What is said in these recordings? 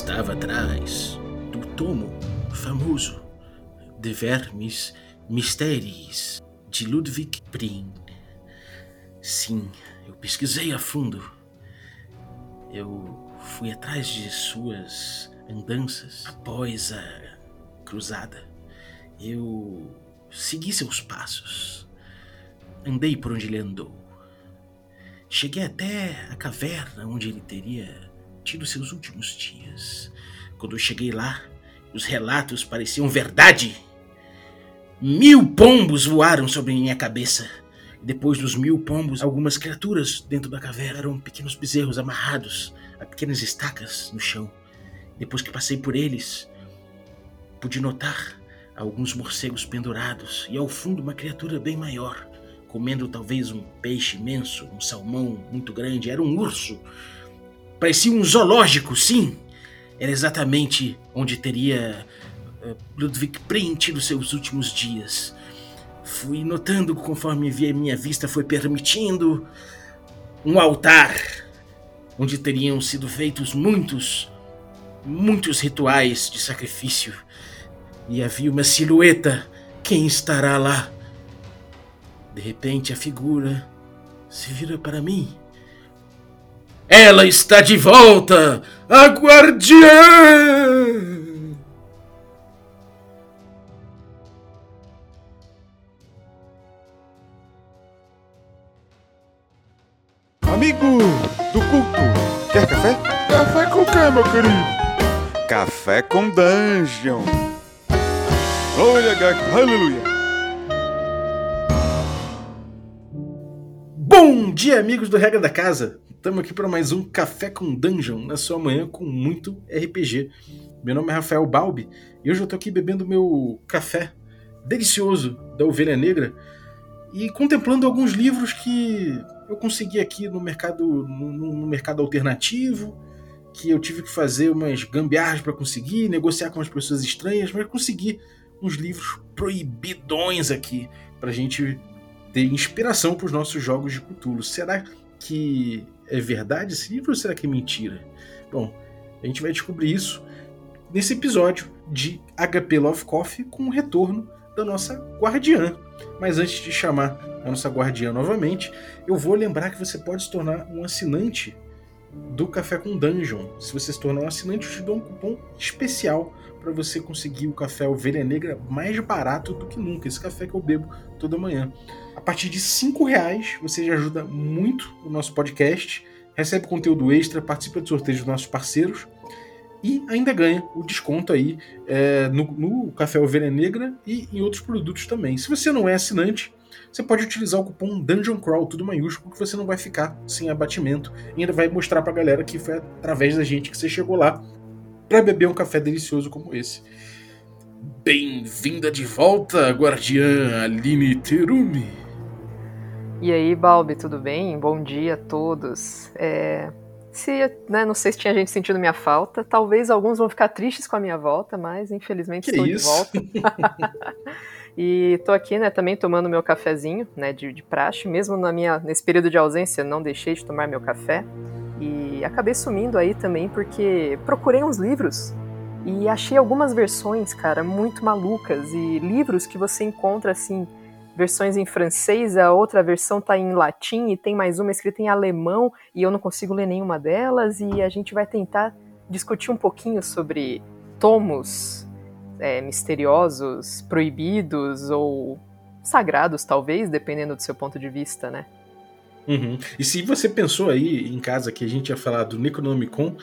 estava atrás do tomo famoso de Vermes Mysteries de Ludwig Prin. Sim, eu pesquisei a fundo. Eu fui atrás de suas andanças após a cruzada. Eu segui seus passos. Andei por onde ele andou. Cheguei até a caverna onde ele teria tido seus últimos dias. Quando eu cheguei lá, os relatos pareciam verdade. Mil pombos voaram sobre minha cabeça. Depois dos mil pombos, algumas criaturas dentro da caverna eram pequenos bezerros amarrados a pequenas estacas no chão. Depois que passei por eles, pude notar alguns morcegos pendurados e ao fundo uma criatura bem maior, comendo talvez um peixe imenso, um salmão muito grande. Era um urso. Parecia um zoológico, sim. Era exatamente onde teria uh, Ludwig Prin tido seus últimos dias. Fui notando conforme via minha vista foi permitindo um altar onde teriam sido feitos muitos, muitos rituais de sacrifício. E havia uma silhueta. Quem estará lá? De repente a figura se vira para mim. Ela está de volta! A guardiã! Amigo do culto, quer café? Café com quê, meu querido? Café com Dungeon. Glória, aleluia. Bom dia, amigos do Regra da Casa! Estamos aqui para mais um Café com Dungeon na sua manhã com muito RPG. Meu nome é Rafael Balbi e hoje eu estou aqui bebendo meu café delicioso da Ovelha Negra e contemplando alguns livros que eu consegui aqui no mercado, no, no mercado alternativo, que eu tive que fazer umas gambiarras para conseguir, negociar com as pessoas estranhas, mas consegui uns livros proibidões aqui para a gente ter inspiração para os nossos jogos de Cthulhu. Será que é verdade esse livro ou será que é mentira? Bom, a gente vai descobrir isso nesse episódio de HP Love Coffee com o retorno da nossa guardiã. Mas antes de chamar a nossa guardiã novamente, eu vou lembrar que você pode se tornar um assinante do Café com Dungeon. Se você se tornar um assinante, eu te dou um cupom especial para você conseguir o café Ovelha Negra mais barato do que nunca. Esse café que eu bebo toda manhã. A partir de cinco reais você já ajuda muito o nosso podcast, recebe conteúdo extra, participa de sorteios dos nossos parceiros e ainda ganha o desconto aí é, no, no, Café Ovelha Negra e em outros produtos também. Se você não é assinante, você pode utilizar o cupom Dungeon Crawl, tudo maiúsculo, que você não vai ficar sem abatimento e ainda vai mostrar pra galera que foi através da gente que você chegou lá para beber um café delicioso como esse. Bem-vinda de volta, guardiã Aline Terumi. E aí, Balbi, tudo bem? Bom dia a todos. É, se, né, não sei se tinha gente sentindo minha falta. Talvez alguns vão ficar tristes com a minha volta, mas infelizmente que estou isso? de volta. e estou aqui, né, também tomando meu cafezinho, né, de, de praxe. Mesmo na minha, nesse período de ausência, não deixei de tomar meu café. E acabei sumindo aí também porque procurei uns livros e achei algumas versões, cara, muito malucas. E livros que você encontra, assim, versões em francês, a outra versão tá em latim e tem mais uma escrita em alemão e eu não consigo ler nenhuma delas e a gente vai tentar discutir um pouquinho sobre tomos é, misteriosos, proibidos ou sagrados, talvez, dependendo do seu ponto de vista, né? Uhum. E se você pensou aí em casa que a gente ia falar do Necronomicon,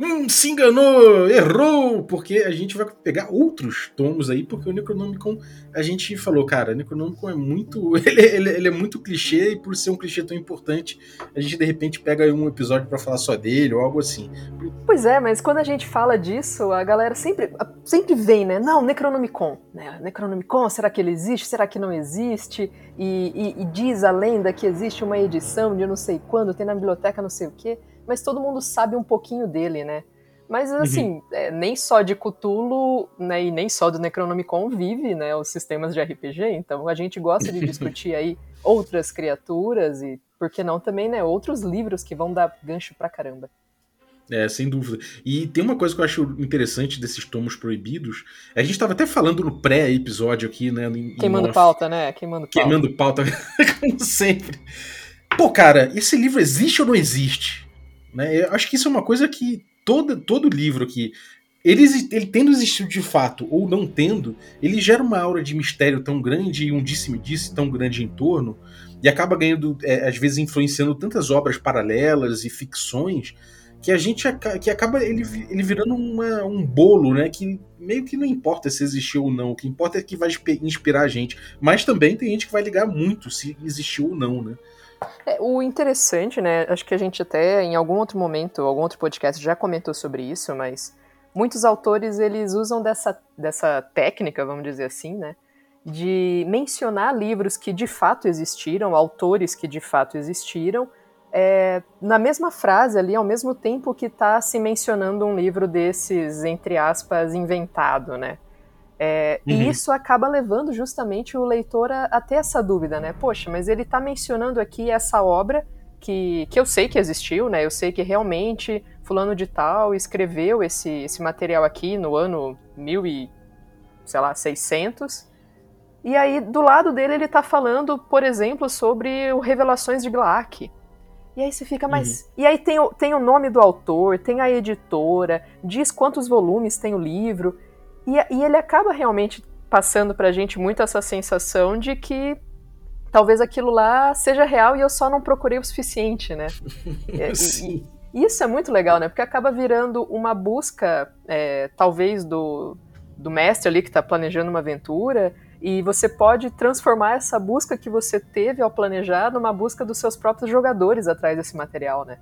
hum, se enganou, errou, porque a gente vai pegar outros tomos aí, porque o Necronomicon, a gente falou, cara, Necronomicon é muito, ele, ele, ele, é muito clichê, e por ser um clichê tão importante, a gente de repente pega um episódio para falar só dele, ou algo assim. Pois é, mas quando a gente fala disso, a galera sempre, sempre vem, né, não, Necronomicon, né, Necronomicon, será que ele existe, será que não existe, e, e, e diz a lenda que existe uma edição de não sei quando, tem na biblioteca não sei o quê, mas todo mundo sabe um pouquinho dele, né? Mas assim, uhum. é, nem só de Cthulhu, né, e nem só do Necronomicon vive, né, os sistemas de RPG, então a gente gosta de discutir aí outras criaturas e, por que não também, né, outros livros que vão dar gancho pra caramba. É, sem dúvida. E tem uma coisa que eu acho interessante desses tomos proibidos. A gente estava até falando no pré-episódio aqui, né? Em, Queimando em pauta, né? Queimando pauta. Queimando pauta, como sempre. Pô, cara, esse livro existe ou não existe? Né? Eu acho que isso é uma coisa que todo, todo livro aqui, ele, ele tendo existido de fato ou não tendo, ele gera uma aura de mistério tão grande e um disse-me-disse tão grande em torno, e acaba ganhando, é, às vezes, influenciando tantas obras paralelas e ficções que a gente que acaba ele, ele virando uma, um bolo, né? Que meio que não importa se existiu ou não, o que importa é que vai inspirar a gente. Mas também tem gente que vai ligar muito se existiu ou não, né? É, o interessante, né? Acho que a gente até em algum outro momento, algum outro podcast já comentou sobre isso, mas muitos autores eles usam dessa, dessa técnica, vamos dizer assim, né? De mencionar livros que de fato existiram, autores que de fato existiram, é, na mesma frase ali, ao mesmo tempo que está se mencionando um livro desses, entre aspas, inventado, né? É, uhum. E isso acaba levando justamente o leitor a, a, ter essa dúvida, né? Poxa, mas ele está mencionando aqui essa obra que, que eu sei que existiu, né? Eu sei que realmente fulano de tal escreveu esse, esse material aqui no ano mil e, sei lá, 600. E aí, do lado dele, ele está falando, por exemplo, sobre o Revelações de Glaak. E aí você fica, mas. Uhum. E aí tem o, tem o nome do autor, tem a editora, diz quantos volumes tem o livro. E, e ele acaba realmente passando pra gente muito essa sensação de que talvez aquilo lá seja real e eu só não procurei o suficiente, né? Sim. E, e isso é muito legal, né? Porque acaba virando uma busca, é, talvez, do, do mestre ali que está planejando uma aventura, e você pode transformar essa busca que você teve ao planejar numa busca dos seus próprios jogadores atrás desse material, né?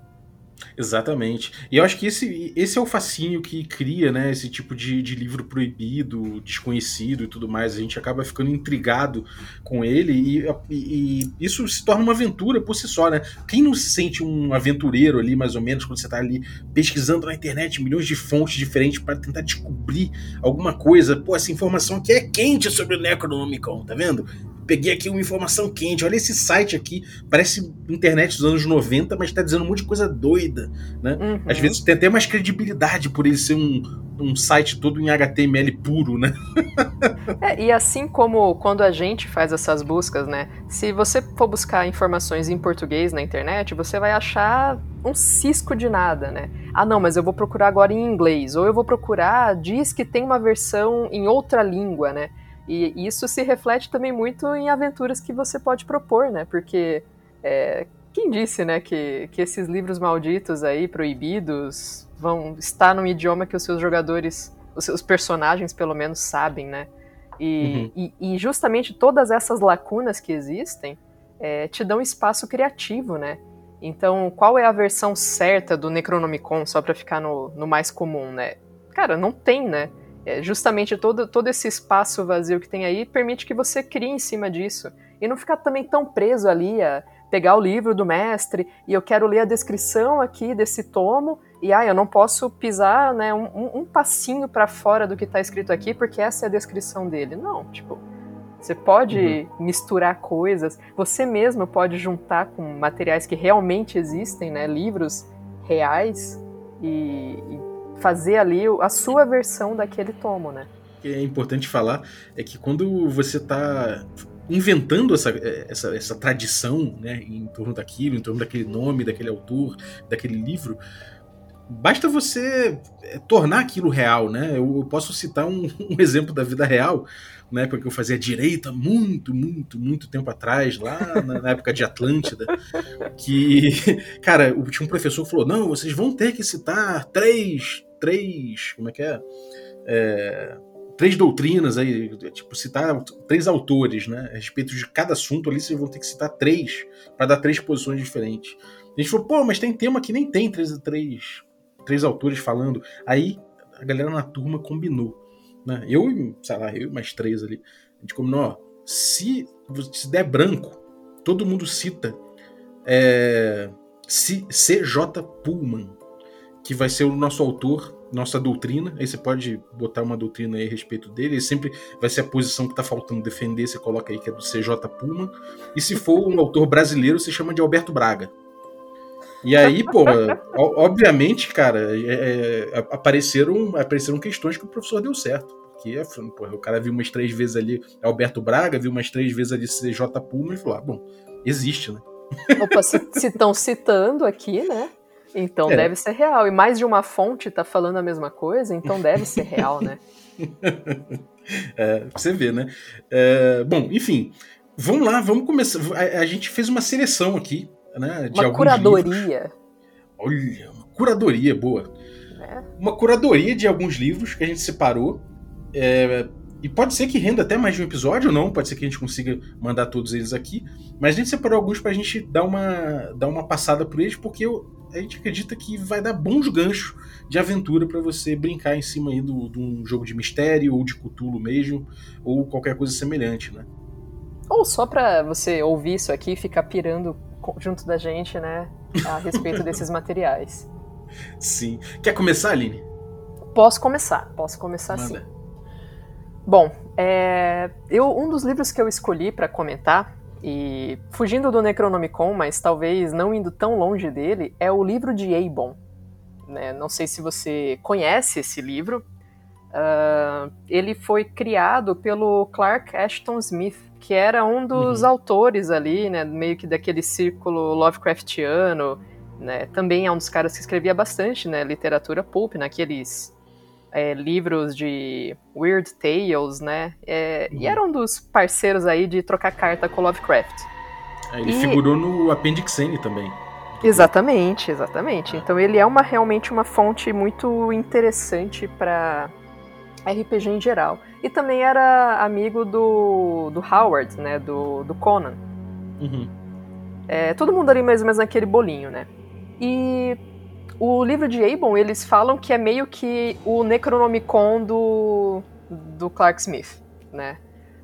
Exatamente. E eu acho que esse, esse é o fascínio que cria, né, esse tipo de, de livro proibido, desconhecido e tudo mais. A gente acaba ficando intrigado com ele e, e, e, isso se torna uma aventura por si só, né? Quem não se sente um aventureiro ali, mais ou menos, quando você está ali pesquisando na internet milhões de fontes diferentes para tentar descobrir alguma coisa? Pô, essa informação aqui é quente sobre o Necronomicon, tá vendo? Peguei aqui uma informação quente. Olha esse site aqui, parece internet dos anos 90, mas tá dizendo um monte de coisa doida, né? Uhum. Às vezes tem até mais credibilidade por ele ser um, um site todo em HTML puro, né? é, e assim como quando a gente faz essas buscas, né? Se você for buscar informações em português na internet, você vai achar um cisco de nada, né? Ah, não, mas eu vou procurar agora em inglês, ou eu vou procurar, diz que tem uma versão em outra língua, né? E isso se reflete também muito em aventuras que você pode propor, né? Porque é, quem disse, né, que, que esses livros malditos aí, proibidos, vão estar num idioma que os seus jogadores, os seus personagens, pelo menos, sabem, né? E, uhum. e, e justamente todas essas lacunas que existem é, te dão espaço criativo, né? Então, qual é a versão certa do Necronomicon, só para ficar no, no mais comum, né? Cara, não tem, né? É, justamente todo, todo esse espaço vazio que tem aí permite que você crie em cima disso. E não ficar também tão preso ali a pegar o livro do mestre e eu quero ler a descrição aqui desse tomo e ah, eu não posso pisar né, um, um passinho para fora do que está escrito aqui porque essa é a descrição dele. Não, tipo, você pode uhum. misturar coisas, você mesmo pode juntar com materiais que realmente existem, né, livros reais e, e fazer ali a sua versão daquele tomo, né? O que é importante falar é que quando você está inventando essa, essa, essa tradição né, em torno daquilo, em torno daquele nome, daquele autor, daquele livro, basta você é, tornar aquilo real, né? Eu, posso citar um, um, exemplo da vida real, na época que eu fazia direito, muito, muito, muito tempo atrás, lá na, na época de Atlântida, que, cara, tinha um professor que falou: não, vocês vão ter que citar três três. Como é que é? é três doutrinas aí, tipo, citar três autores, né? A respeito de cada assunto ali, vocês vão ter que citar três, para dar três posições diferentes. A gente falou, pô, mas tem tema que nem tem três, três, três autores falando. Aí a galera na turma combinou. Né? Eu, sei lá, eu mais três ali. A gente combinou, ó, se, se der branco, todo mundo cita é, C.J. Pullman que vai ser o nosso autor, nossa doutrina. Aí você pode botar uma doutrina aí a respeito dele. E sempre vai ser a posição que está faltando defender. Você coloca aí que é do CJ Puma. E se for um autor brasileiro, você chama de Alberto Braga. E aí, pô, obviamente, cara, é, é, apareceram, apareceram questões que o professor deu certo. Porque o cara viu umas três vezes ali Alberto Braga, viu umas três vezes ali CJ Puma e falou: ah, bom, existe, né? Opa, se estão citando aqui, né? Então é. deve ser real. E mais de uma fonte tá falando a mesma coisa, então deve ser real, né? é, você vê, né? É, bom, enfim, vamos lá, vamos começar. A, a, gente fez uma seleção aqui, né? De uma curadoria. Livros. Olha, uma curadoria boa. É. Uma curadoria de alguns livros que a gente separou. É, e pode ser que renda até mais de um episódio ou não, pode ser que a gente consiga mandar todos eles aqui. Mas a gente separou alguns pra gente dar uma, dar uma passada por eles, porque eu, a gente acredita que vai dar bons ganchos de aventura para você brincar em cima aí do, de um jogo de mistério ou de Cthulhu mesmo, ou qualquer coisa semelhante, né? Ou só pra você ouvir isso aqui e ficar pirando junto da gente, né, a respeito desses materiais. Sim. Quer começar, Aline? Posso começar, posso começar Manda. sim. Bom, é, eu, um dos livros que eu escolhi para comentar e fugindo do Necronomicon, mas talvez não indo tão longe dele, é o livro de Eibon. Né? Não sei se você conhece esse livro. Uh, ele foi criado pelo Clark Ashton Smith, que era um dos uhum. autores ali, né, meio que daquele círculo Lovecraftiano. Né? Também é um dos caras que escrevia bastante né, literatura pulp, naqueles é, livros de Weird Tales, né? É, uhum. E era um dos parceiros aí de trocar carta com Lovecraft. É, ele e... figurou no Appendix N também. Exatamente, exatamente. É. Então ele é uma realmente uma fonte muito interessante para RPG em geral. E também era amigo do, do Howard, né? Do, do Conan. Uhum. É, todo mundo ali mais ou menos naquele bolinho, né? E o livro de Abon, eles falam que é meio que o Necronomicon do, do Clark Smith, né?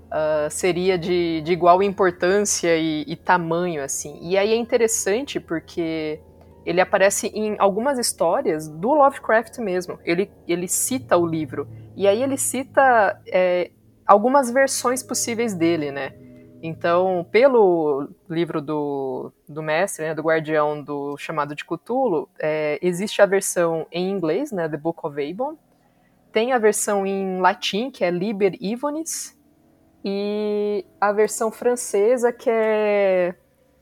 Uh, seria de, de igual importância e, e, tamanho, assim. E aí é interessante porque ele aparece em algumas histórias do Lovecraft mesmo. Ele, ele cita o livro. E aí ele cita é, algumas versões possíveis dele, né? Então, pelo livro do, do mestre, né, do guardião do chamado de Cthulhu, é, existe a versão em inglês, né, The Book of Abon, tem a versão em latim, que é Liber Ivonis, e a versão francesa, que é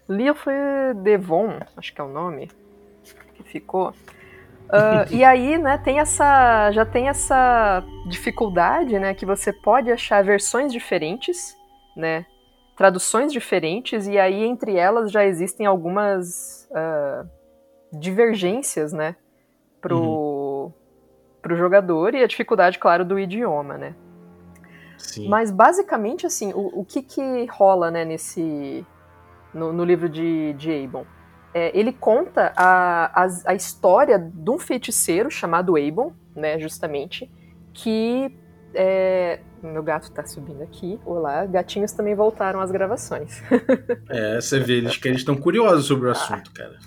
Livre de Von, acho que é o nome que ficou. Uh, e aí, né, tem essa, já tem essa dificuldade, né, que você pode achar versões diferentes, né, traduções diferentes, e aí entre elas já existem algumas uh, divergências, né, pro, uhum. pro jogador, e a dificuldade, claro, do idioma, né. Sim. Mas basicamente, assim, o, o que que rola, né, nesse... no, no livro de, de Abon? É, ele conta a, a, a, história de um feiticeiro chamado Abon, né, justamente, que é, meu gato tá subindo aqui. Olá, gatinhos também voltaram às gravações. é, você vê, eles que eles estão curiosos sobre o ah. assunto, cara.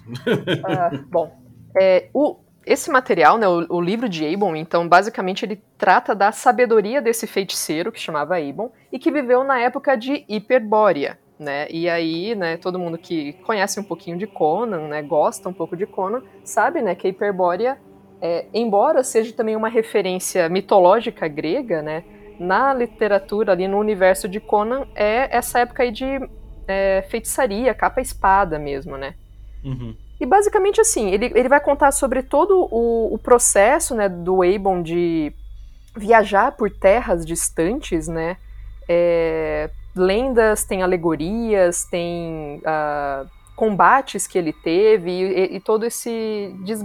Ah, bom, é, o, esse material, né, o, o, livro de Abon, então, basicamente ele trata da sabedoria desse feiticeiro que chamava Abon e que viveu na época de Hiperbórea, né? E aí, né, todo mundo que conhece um pouquinho de Conan, né, gosta um pouco de Conan, sabe, né, que a Hiperbórea é, embora seja também uma referência mitológica grega, né, na literatura ali no universo de Conan é essa época aí de é, feitiçaria, capa-espada mesmo, né? Uhum. E basicamente assim, ele, ele vai contar sobre todo o, o processo né, do Aebon de viajar por terras distantes, né? É, lendas, tem alegorias, tem uh, combates que ele teve e, e todo esse des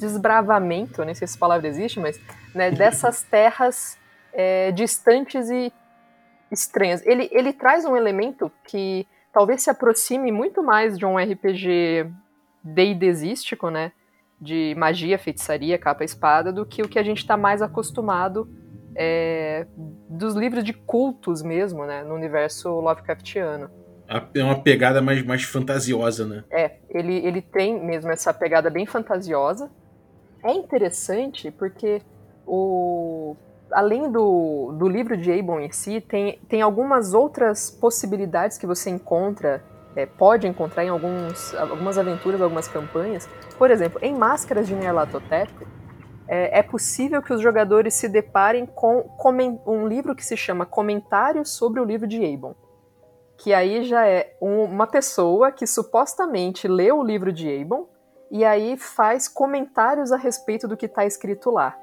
desbravamento, nem sei se essa palavra existe, mas né, dessas terras é, distantes e estranhas. Ele, ele traz um elemento que talvez se aproxime muito mais de um RPG deidesístico, né? De magia, feitiçaria, capa-espada, do que o que a gente está mais acostumado é, dos livros de cultos mesmo, né? No universo Lovecraftiano. É uma pegada mais, mais fantasiosa, né? É, ele, ele tem mesmo essa pegada bem fantasiosa. É interessante porque o, além do, do livro de Abon em si, tem, tem algumas outras possibilidades que você encontra é, pode encontrar em alguns, algumas aventuras, algumas campanhas. Por exemplo, em Máscaras de Nyarlathotep, é, é possível que os jogadores se deparem com um livro que se chama Comentários sobre o livro de Aebon. Que aí já é um, uma pessoa que supostamente leu o livro de Aebon e aí faz comentários a respeito do que está escrito lá.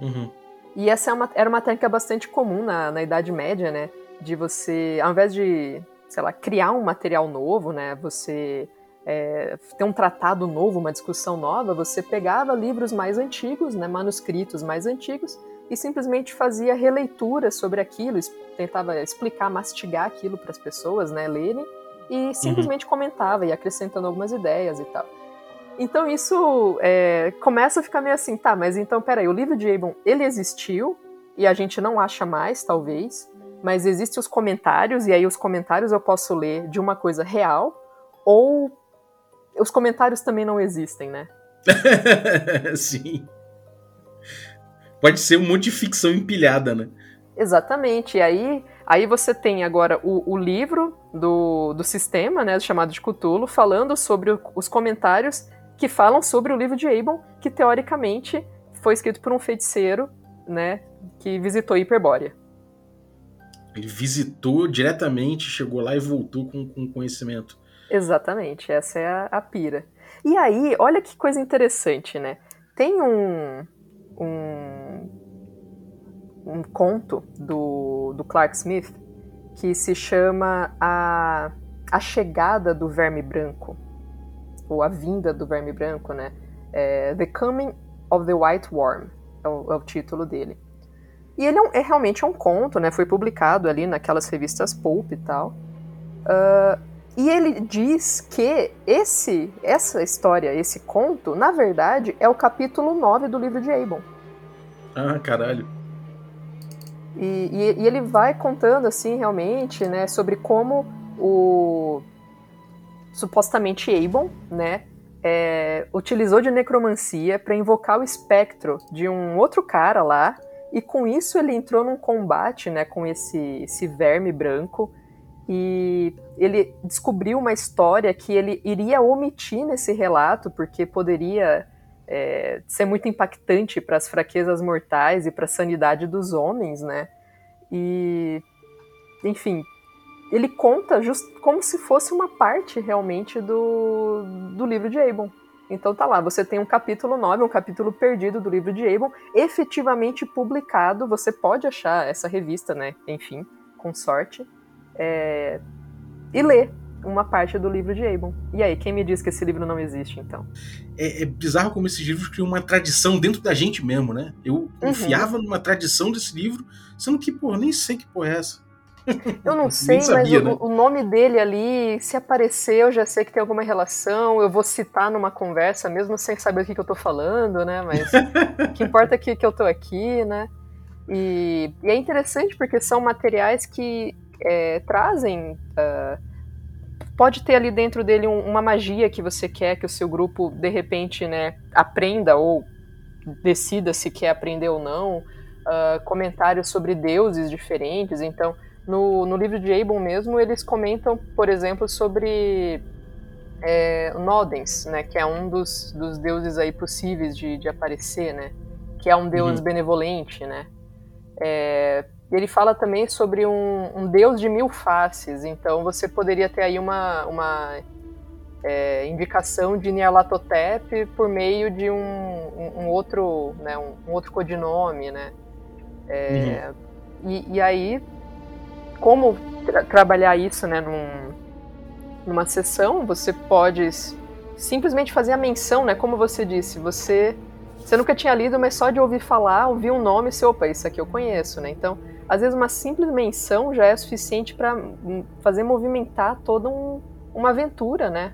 Uhum. E essa é uma, era uma técnica bastante comum na, na Idade Média, né? De você, ao invés de, sei lá, criar um material novo, né? Você é, ter um tratado novo, uma discussão nova, você pegava livros mais antigos, né, manuscritos mais antigos, e simplesmente fazia releitura sobre aquilo, tentava explicar, mastigar aquilo para as pessoas né, lerem, e simplesmente uhum. comentava e acrescentando algumas ideias e tal. Então isso é, começa a ficar meio assim, tá, mas então peraí, o livro de Abon, ele existiu, e a gente não acha mais, talvez, mas existem os comentários, e aí os comentários eu posso ler de uma coisa real, ou os comentários também não existem, né? Sim. Pode ser um monte de ficção empilhada, né? Exatamente. E aí, aí você tem agora o, o livro do, do sistema, né, chamado de Cthulhu, falando sobre o, os comentários que falam sobre o livro de Abon, que teoricamente foi escrito por um feiticeiro, né, que visitou Hiperbórea. Ele visitou diretamente, chegou lá e voltou com, com conhecimento. Exatamente, essa é a, a pira. E aí, olha que coisa interessante, né? Tem um, um, um conto do, do Clark Smith que se chama a, a Chegada do Verme Branco, ou A Vinda do Verme Branco, né? É, the Coming of the White Worm é o, é o título dele. E ele é, um, é, realmente é um conto, né? Foi publicado ali naquelas revistas Pulp e tal. Uh, e ele diz que esse, essa história, esse conto, na verdade, é o capítulo 9 do livro de Abon. Ah, caralho. E, e, e, ele vai contando, assim, realmente, né, sobre como o supostamente Abon, né, é, utilizou de necromancia para invocar o espectro de um outro cara lá, e com isso ele entrou num combate, né, com esse, esse verme branco, e ele descobriu uma história que ele iria omitir nesse relato, porque poderia é, ser muito impactante para as fraquezas mortais e para a sanidade dos homens, né? E, enfim, ele conta just, como se fosse uma parte realmente do, do livro de Abon. Então tá lá, você tem um capítulo 9, um capítulo perdido do livro de Abon, efetivamente publicado, você pode achar essa revista, né? Enfim, com sorte é, e ler uma parte do livro de Abon. E aí, quem me diz que esse livro não existe, então? É, é bizarro como esses livros criam uma tradição dentro da gente mesmo, né? Eu uhum. confiava numa tradição desse livro, sendo que, pô, nem sei que porra é essa. Eu não sei, sabia, mas né? o, o, nome dele ali, se aparecer, eu já sei que tem alguma relação. Eu vou citar numa conversa, mesmo sem saber o que, que eu tô falando, né? Mas o que importa é que, que eu tô aqui, né? E, e é interessante porque são materiais que é, trazem. Uh, pode ter ali dentro dele um, uma magia que você quer que o seu grupo de repente né, aprenda ou decida se quer aprender ou não. Uh, comentários sobre deuses diferentes. Então, no, no livro de Abel mesmo, eles comentam, por exemplo, sobre é, Nodens, né, que é um dos, dos deuses aí possíveis de, de aparecer, né, que é um deus uhum. benevolente, né. É, ele fala também sobre um, um, deus de mil faces, então você poderia ter aí uma, uma é, indicação de Nyarlathotep por meio de um, um, um outro, né, um, outro codinome, né? É, uhum. e, e, aí, como tra trabalhar isso, né, num, numa sessão, você pode simplesmente fazer a menção, né, como você disse, você você nunca tinha lido, mas só de ouvir falar, ouvir um nome, você, opa, isso aqui eu conheço, né? Então, às vezes uma simples menção já é suficiente para fazer movimentar toda um, uma aventura, né?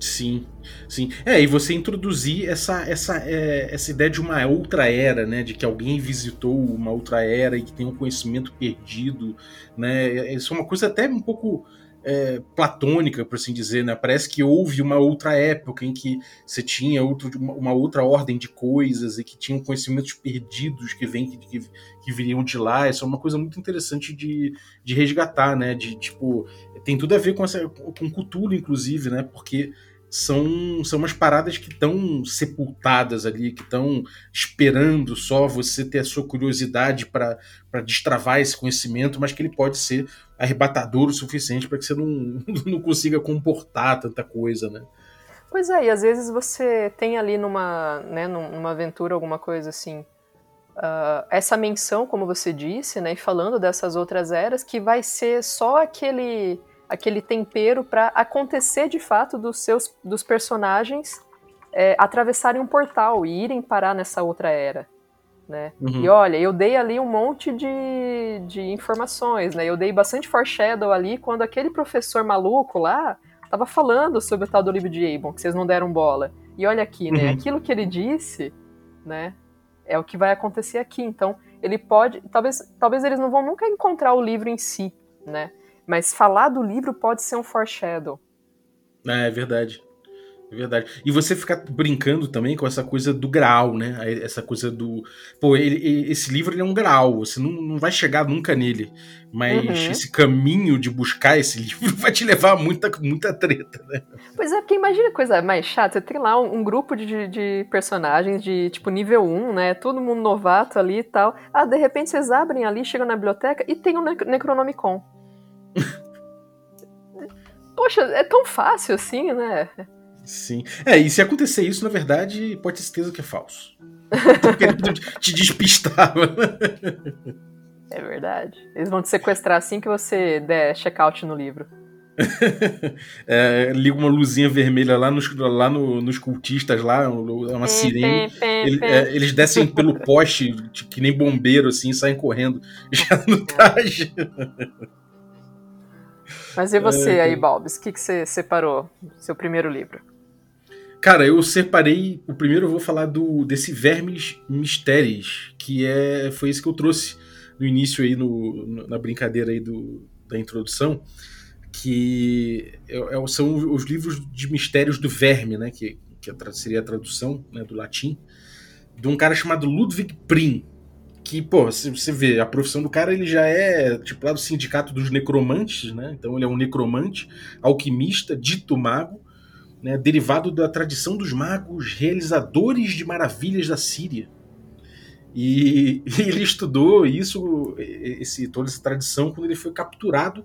Sim, sim. É, e você introduzir essa, essa, é, essa ideia de uma outra era, né? De que alguém visitou uma outra era e que tem um conhecimento perdido, né? Isso é uma coisa até um pouco é, platônica, por assim dizer, né? Parece que houve uma outra época em que você tinha outro, uma outra ordem de coisas e que tinham conhecimentos perdidos que vêm que, que viriam de lá. Isso é uma coisa muito interessante de, de resgatar, né? De tipo tem tudo a ver com essa com cultura, inclusive, né? Porque são, são umas paradas que estão sepultadas ali, que estão esperando só você ter a sua curiosidade para destravar esse conhecimento, mas que ele pode ser arrebatador o suficiente para que você não, não consiga comportar tanta coisa, né? Pois é, e às vezes você tem ali numa, né, numa aventura alguma coisa assim, uh, essa menção, como você disse, né, falando dessas outras eras, que vai ser só aquele aquele tempero para acontecer de fato dos seus dos personagens é, atravessarem um portal e irem parar nessa outra era. Né? Uhum. E olha, eu dei ali um monte de, de informações, né? Eu dei bastante foreshadow ali quando aquele professor maluco lá tava falando sobre o tal do livro de Abon, que vocês não deram bola. E olha aqui, né? Uhum. Aquilo que ele disse, né? É o que vai acontecer aqui. Então, ele pode. Talvez, talvez eles não vão nunca encontrar o livro em si, né? Mas falar do livro pode ser um foreshadow. É, é verdade. É verdade. E você ficar brincando também com essa coisa do grau, né? Essa coisa do. Pô, ele, esse livro ele é um grau, você não, não vai chegar nunca nele. Mas uhum. esse caminho de buscar esse livro vai te levar a muita, muita treta, né? Pois é, porque imagina coisa mais chata. Você tem lá um, um grupo de, de, personagens de tipo nível 1, né? Todo mundo novato ali e tal. Ah, de repente vocês abrem ali, chegam na biblioteca e tem um Necronomicon. Poxa, é tão fácil assim, né? Sim. É, e se acontecer isso, na verdade, pode ter certeza que é falso. Te despistava. É verdade. Eles vão te sequestrar assim que você der check-out no livro. é, liga uma luzinha vermelha lá nos, lá no, nos cultistas, lá, uma sirene. Ele, é, eles descem pelo poste, que nem bombeiro, assim, saem correndo, já no traje. Mas e você é, aí, Balbis? O que, que você separou? Seu primeiro livro? Cara, eu separei. O primeiro eu vou falar do desse Vermes Mistérios, que é foi esse que eu trouxe no início aí, no, na brincadeira aí do, da introdução, que é, é, são os livros de mistérios do verme, né? Que, que seria a tradução né, do latim, de um cara chamado Ludwig Prim que, pô, você vê, a profissão do cara ele já é tipo lá do sindicato dos necromantes, né? Então ele é um necromante, alquimista, dito mago, né? derivado da tradição dos magos, realizadores de maravilhas da Síria. E, e ele estudou isso, esse, toda essa tradição, quando ele foi capturado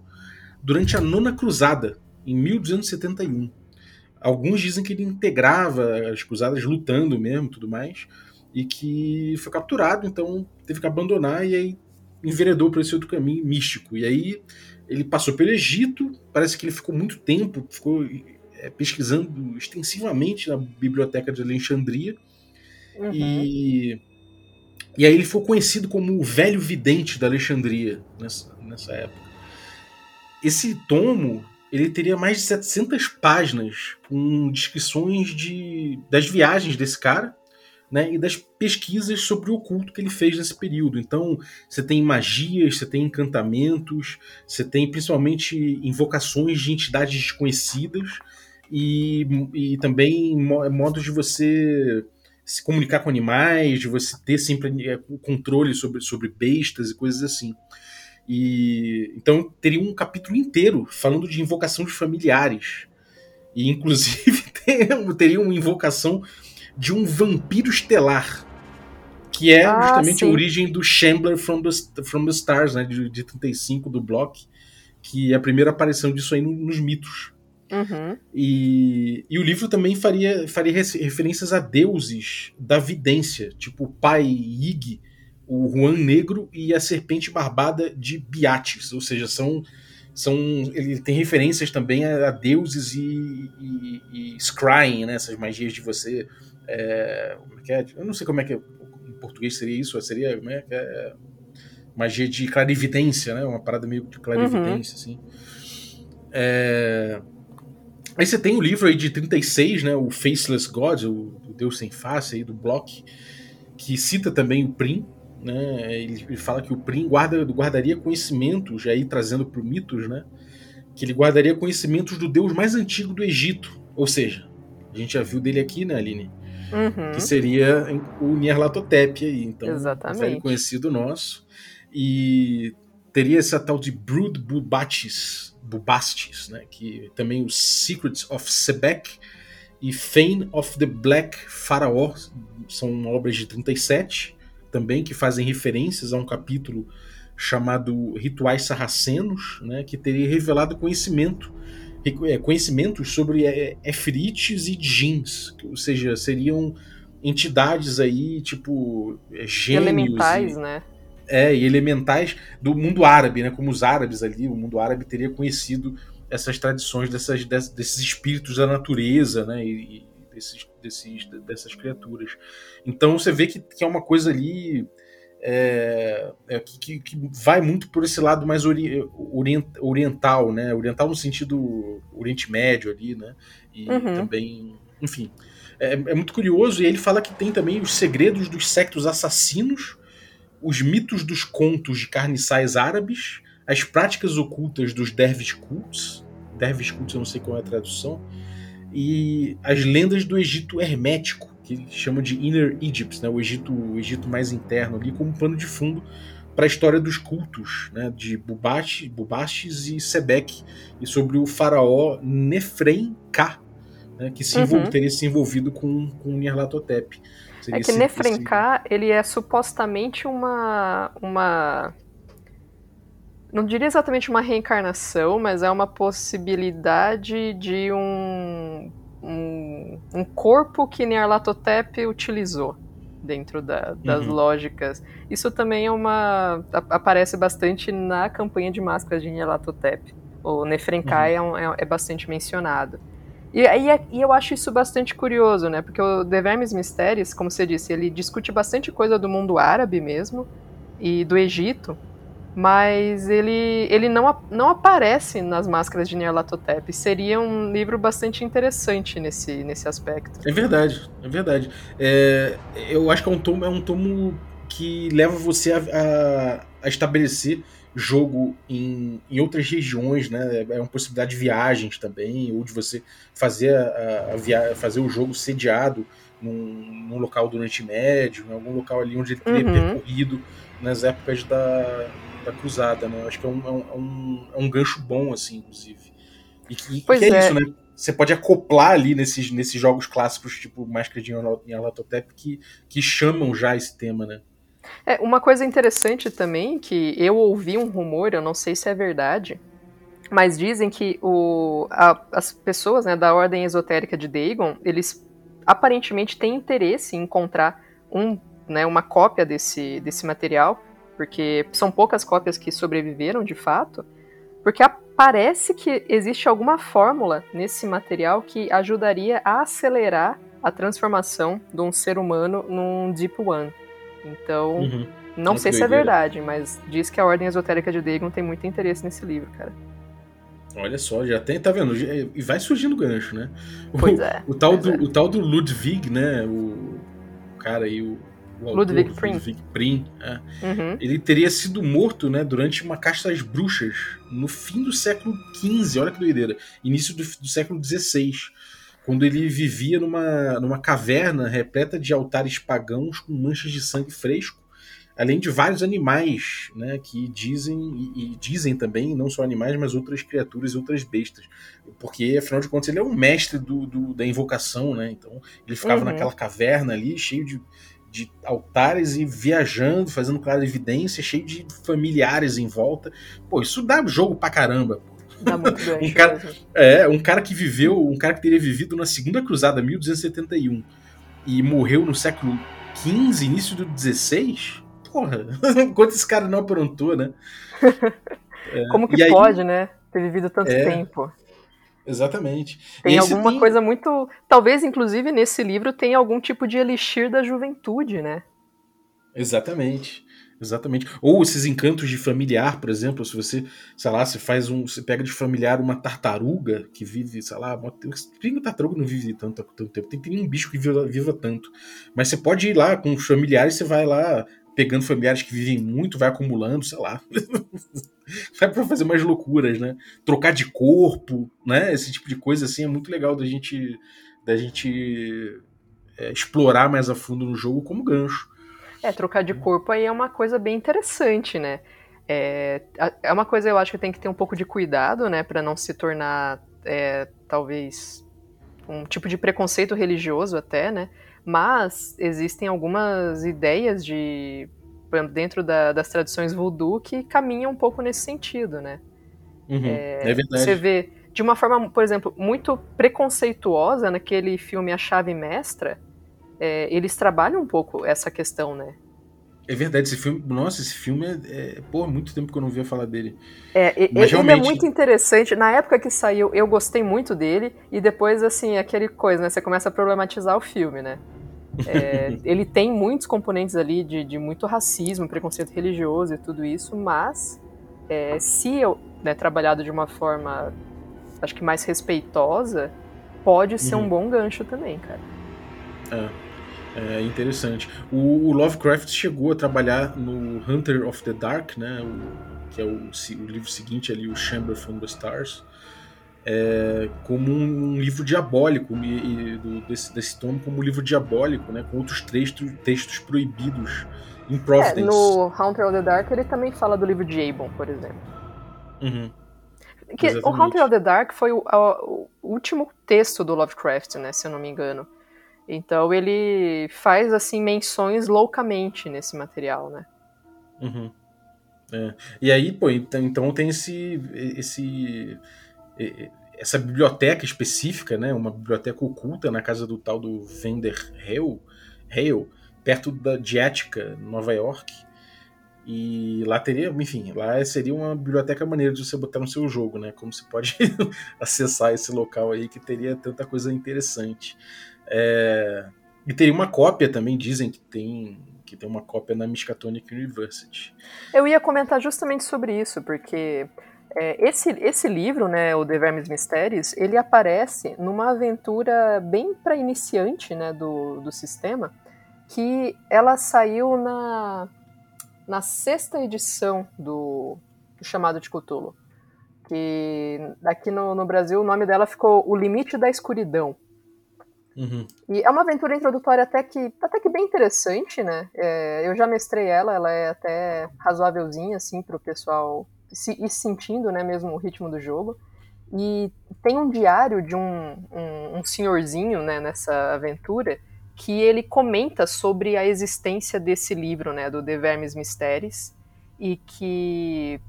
durante a Nona Cruzada, em 1271. Alguns dizem que ele integrava as cruzadas lutando mesmo, tudo mais e que foi capturado, então teve que abandonar e aí enveredou para esse outro caminho místico. E aí ele passou pelo Egito, parece que ele ficou muito tempo, ficou é, pesquisando extensivamente na biblioteca de Alexandria. Uhum. E, e aí ele foi conhecido como o velho vidente da Alexandria nessa, nessa época. Esse tomo ele teria mais de 700 páginas com descrições de, das viagens desse cara né, e das pesquisas sobre o oculto que ele fez nesse período. Então, você tem magias, você tem encantamentos, você tem principalmente invocações de entidades desconhecidas e, e também modos de você se comunicar com animais, de você ter sempre é, controle sobre, sobre bestas e coisas assim. E então teria um capítulo inteiro falando de invocação de familiares. E inclusive teria uma invocação de um vampiro estelar. Que é ah, justamente sim. a origem do Shambler from the, from the Stars, né, de, de 35 do Block, que é a primeira aparição disso aí nos mitos. Uhum. E, e o livro também faria, faria referências a deuses da vidência, tipo o pai Ig, o Juan Negro e a serpente barbada de Biates, ou seja, são são ele tem referências também a, a deuses e, e, e scrying, né, essas magias de você é, é, é eu não sei como é que em português seria isso, seria como é que é, magia de clarividência, né? Uma parada meio de clarividência, uhum. assim. É... Aí você tem o livro aí de 36, né? O Faceless God, o, Deus Sem Face aí do Block, que cita também o Prim, né? Ele, ele fala que o Prim guarda, guardaria conhecimentos, aí trazendo para o mitos, né? que ele guardaria conhecimentos do deus mais antigo do Egito. Ou seja, a gente já viu dele aqui, né, Aline? Uhum. Que seria o Nyarlathotep aí. Então, Exatamente. velho conhecido nosso. E teria essa tal de Brood Bubastis, Bubastis né? Que também os Secrets of Sebek e Fane of the Black Pharaoh são obras de 37 também que fazem referências a um capítulo chamado Rituais Sarracenos, né, que teria revelado conhecimento conhecimentos sobre é, efrites e djinns, ou seja, seriam entidades aí, tipo, é, gênios. Elementais, e, né? É, e elementais do mundo árabe, né? Como os árabes ali, o mundo árabe teria conhecido essas tradições dessas, desses espíritos da natureza, né? E, e desses, desses, dessas criaturas. Então você vê que, que é uma coisa ali é, é, que, que, vai muito por esse lado mais ori orient, oriental, né? Oriental no sentido Oriente Médio ali, né? E Uhum. também, enfim, é, é muito curioso. E ele fala que tem também os segredos dos sectos assassinos, os mitos dos contos de carniçais árabes, as práticas ocultas dos dervish cults, dervish cults eu não sei qual é a tradução, e as lendas do Egito hermético, que chama de Inner Egypt, né, o Egito, o Egito mais interno ali, como pano de fundo para a história dos cultos, né, de Bubastis, Bubastis e Sebek, e sobre o faraó Nefren Ka, né, que se Uhum. teria se envolvido com, com Nyarlathotep. Seria É que esse- Nefrenka, ele é supostamente uma, uma. Não diria exatamente uma reencarnação, mas é uma possibilidade de um. Um, um corpo que Nyarlathotep utilizou dentro da- das Uhum. lógicas. Isso também é uma. a- aparece bastante na campanha de máscaras de Nyarlathotep. O Nefrenka é, um- é- é bastante mencionado. E, aí é- e eu acho isso bastante curioso, né? Porque o The Vermes Mysteries, como você disse, ele discute bastante coisa do mundo árabe mesmo e do Egito, mas ele, ele não, não aparece nas máscaras de Nyarlathotep. Seria um livro bastante interessante nesse, nesse aspecto. É verdade, é verdade. É, eu acho que é um tomo, é um tomo que leva você a, a- a estabelecer jogo em, em outras regiões, né? É uma possibilidade de viagens também, ou de você fazer, a, a via, fazer o jogo sediado num, num local do Oriente Médio, em algum local ali onde ele teria Uhum. percorrido nas épocas da, da Cruzada, né? Eu acho que é um, é um, é um, é um gancho bom, assim, inclusive. E que, Pois que é, é. isso, né? Você pode acoplar ali nesses, nesses jogos clássicos, tipo Máscara de Nyarlathotep, que, que chamam já esse tema, né? É, uma coisa interessante também, que eu ouvi um rumor, eu não sei se é verdade, mas dizem que o, a- as pessoas né, da ordem esotérica de Dagon, eles aparentemente têm interesse em encontrar um, né, uma cópia desse, desse material, porque são poucas cópias que sobreviveram de fato, porque parece que existe alguma fórmula nesse material que ajudaria a acelerar a transformação de um ser humano num Deep One. Então, Uhum. não Olha sei se é verdade, mas diz que a Ordem Esotérica de Dagon tem muito interesse nesse livro, cara. Olha só, já tem, tá vendo? E vai surgindo gancho, né? O, Pois é, O tal, do, é. o tal do Ludwig, né? O, o cara aí, o autor, Ludwig Prim. Ludwig Prim, é. Uhum. ele teria sido morto, né, durante uma caça às bruxas no fim do século XV, olha que doideira, início do, do século XVI, quando ele vivia numa, numa caverna repleta de altares pagãos com manchas de sangue fresco, além de vários animais, né, que dizem e, e dizem também, não só animais, mas outras criaturas e outras bestas, porque afinal de contas ele é um mestre do, do- da invocação, né, então ele ficava Uhum. naquela caverna ali, cheio de de altares e viajando, fazendo clara evidência, cheio de familiares em volta. Pô, isso dá jogo pra caramba. Dá muito gancho Um cara- mesmo. É, um cara que viveu, um cara que teria vivido na Segunda Cruzada, 1271, e morreu no século XV, início do XVI. Porra, quanto esse cara não aprontou, né? Como que e aí- pode, né? Ter vivido tanto É, tempo. Exatamente. Tem alguma tem- coisa muito. Talvez, inclusive, nesse livro tenha algum tipo de elixir da juventude, né? Exatamente. Exatamente. Ou esses encantos de familiar, por exemplo, se você, sei lá, você faz um. Você pega de familiar uma tartaruga que vive, sei lá, uma, tartaruga não vive tanto, tanto tempo. Tem um bicho que viva, viva tanto. Mas você pode ir lá com os familiares, você vai lá pegando familiares que vivem muito, vai acumulando, sei lá. vai para fazer mais loucuras, né? Trocar de corpo, né? Esse tipo de coisa assim é muito legal da gente da gente é, explorar mais a fundo no jogo como gancho. É, trocar de corpo aí é uma coisa bem interessante, né? É, é uma coisa eu acho que tem que ter um pouco de cuidado, né, para não se tornar é, talvez um tipo de preconceito religioso até, né? Mas existem algumas ideias de dentro da, das tradições voodoo que caminham um pouco nesse sentido, né? Uhum, é, é, verdade. Você vê de uma forma, por exemplo, muito preconceituosa naquele filme A Chave Mestra, é, eles trabalham um pouco essa questão, né? É verdade, esse filme. Nossa, esse filme é. é pô, muito tempo que eu não via falar dele. É, Mas, ele realmente... é muito interessante. Na época que saiu, eu gostei muito dele, e depois, assim, aquele coisa, né? Você começa a problematizar o filme, né? É, ele tem muitos componentes ali de, de, muito racismo, preconceito religioso e tudo isso, mas é, se eu né, trabalhado de uma forma, acho que mais respeitosa, pode ser uhum. um bom gancho também, cara. É. É interessante. O, o, Lovecraft chegou a trabalhar no Hunter of the Dark, né? O, que é o, o, livro seguinte ali, o Chamber from the Stars, é, como um, livro diabólico e, e do, desse, desse tomo como um livro diabólico, né? Com outros textos, textos proibidos em Providence. É, no Hunter of the Dark ele também fala do livro de Abon, por exemplo. Uhum. Que, o Hunter of the Dark foi o, o, último texto do Lovecraft, né? Se eu não me engano. Então ele faz assim menções loucamente nesse material, né? Uhum. É. E aí, pô, então, então tem esse, esse essa biblioteca específica, né? Uma biblioteca oculta na casa do tal do Vender Hale, Hale perto da, de Attica, Nova York. E lá teria, enfim, lá seria uma biblioteca maneira de você botar no seu jogo, né? Como você pode acessar esse local aí que teria tanta coisa interessante. É... E teria uma cópia também, dizem que tem que tem uma cópia na Miskatonic University. Eu ia comentar justamente sobre isso, porque é, esse, esse livro, né, o The Vermes Mistérios, ele aparece numa aventura bem para iniciante né, do, do sistema, que ela saiu na, na sexta edição do, do chamado de Cthulhu. Que aqui no, no Brasil o nome dela ficou O Limite da Escuridão. Uhum. E é uma aventura introdutória até que, até que bem interessante, né? É, eu já mestrei ela, ela é até razoávelzinha, assim, pro pessoal se, sentindo, né, mesmo o ritmo do jogo. E tem um diário de um, um, um senhorzinho, né, nessa aventura, que ele comenta sobre a existência desse livro, né, do The Vermes Mysteries, e que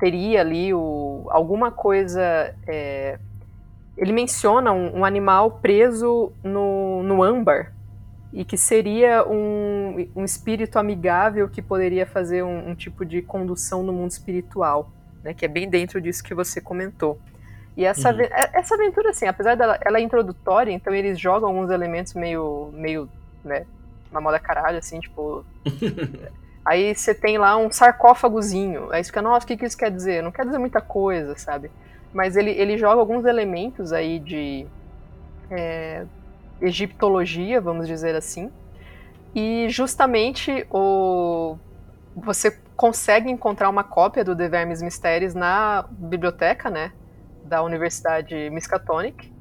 teria ali o, alguma coisa é, ele menciona um, um animal preso no, no âmbar e que seria um, um espírito amigável que poderia fazer um, um, tipo de condução no mundo espiritual, né, que é bem dentro disso que você comentou. E essa, uhum. Essa aventura, assim, apesar dela ela é introdutória, então eles jogam alguns elementos meio, meio né, na moda caralho, assim, tipo... aí você tem lá um sarcófagozinho, aí você fica, nossa, o que, que isso quer dizer? Não quer dizer muita coisa, sabe? mas ele, ele joga alguns elementos aí de é, egiptologia, vamos dizer assim, e justamente o você consegue encontrar uma cópia do The Vermes Mistérios na biblioteca, né, da Universidade Miskatonic.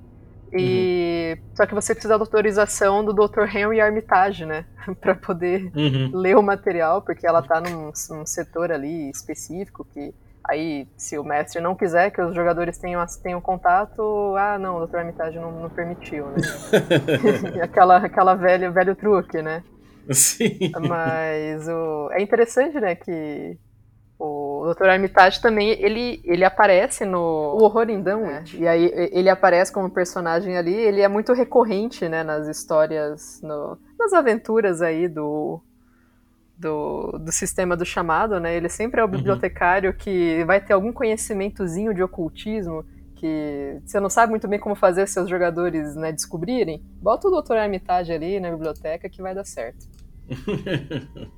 E uhum. só que você precisa da autorização do Dr. Henry Armitage, né, para poder uhum. ler o material, porque ela tá num, num setor ali específico que Aí, se o mestre não quiser que os jogadores tenham, tenham contato, ah, não, o Dr. Armitage não, não permitiu, né? aquela, aquela velha, velho truque, né? Sim. Mas o, é interessante, né, que o Dr. Armitage também, ele, ele aparece no o Horror em Dunwich, é. e aí ele aparece como personagem ali, ele é muito recorrente, né, nas histórias, no, nas aventuras aí do, do, do sistema do chamado, né? Ele sempre é o uhum. bibliotecário uhum. que vai ter algum conhecimentozinho de ocultismo que você não sabe muito bem como fazer seus jogadores né, descobrirem. Bota o Dr. Armitage ali na biblioteca que vai dar certo.